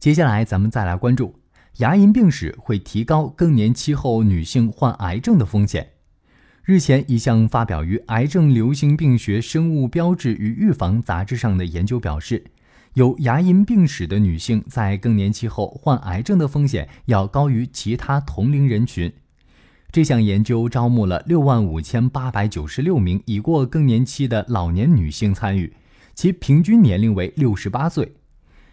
接下来，咱们再来关注牙龈病史会提高更年期后女性患癌症的风险。日前，一项发表于《癌症流行病学生物标志与预防》杂志上的研究表示，有牙龈病史的女性在更年期后患癌症的风险要高于其他同龄人群。这项研究招募了六万五千八百九十六名已过更年期的老年女性参与，其平均年龄为六十八岁。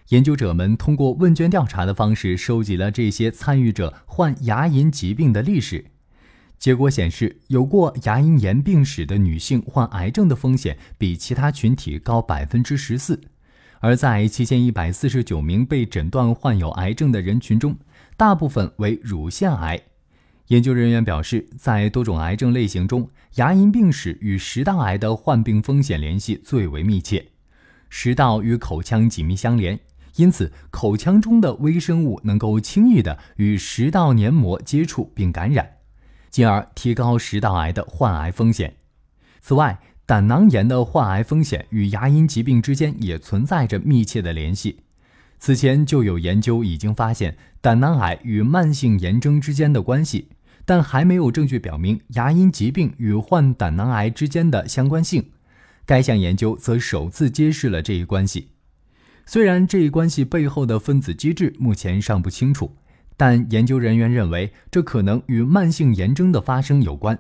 研究者们通过问卷调查的方式收集了这些参与者患牙龈疾病的历史，结果显示，有过牙龈炎病史的女性患癌症的风险比其他群体高百分之十四。而在七千一百四十九名被诊断患有癌症的人群中，大部分为乳腺癌。研究人员表示，在多种癌症类型中，牙龈病史与食道癌的患病风险联系最为密切。食道与口腔紧密相连。因此，口腔中的微生物能够轻易地与食道黏膜接触并感染，进而提高食道癌的患癌风险。此外，胆囊炎的患癌风险与牙龈疾病之间也存在着密切的联系。此前就有研究已经发现胆囊癌与慢性炎症之间的关系，但还没有证据表明牙龈疾病与患胆囊癌之间的相关性。该项研究则首次揭示了这一关系。虽然这一关系背后的分子机制目前尚不清楚，但研究人员认为这可能与慢性炎症的发生有关。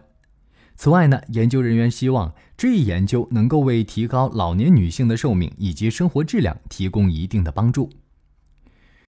此外呢，研究人员希望这一研究能够为提高老年女性的寿命以及生活质量提供一定的帮助。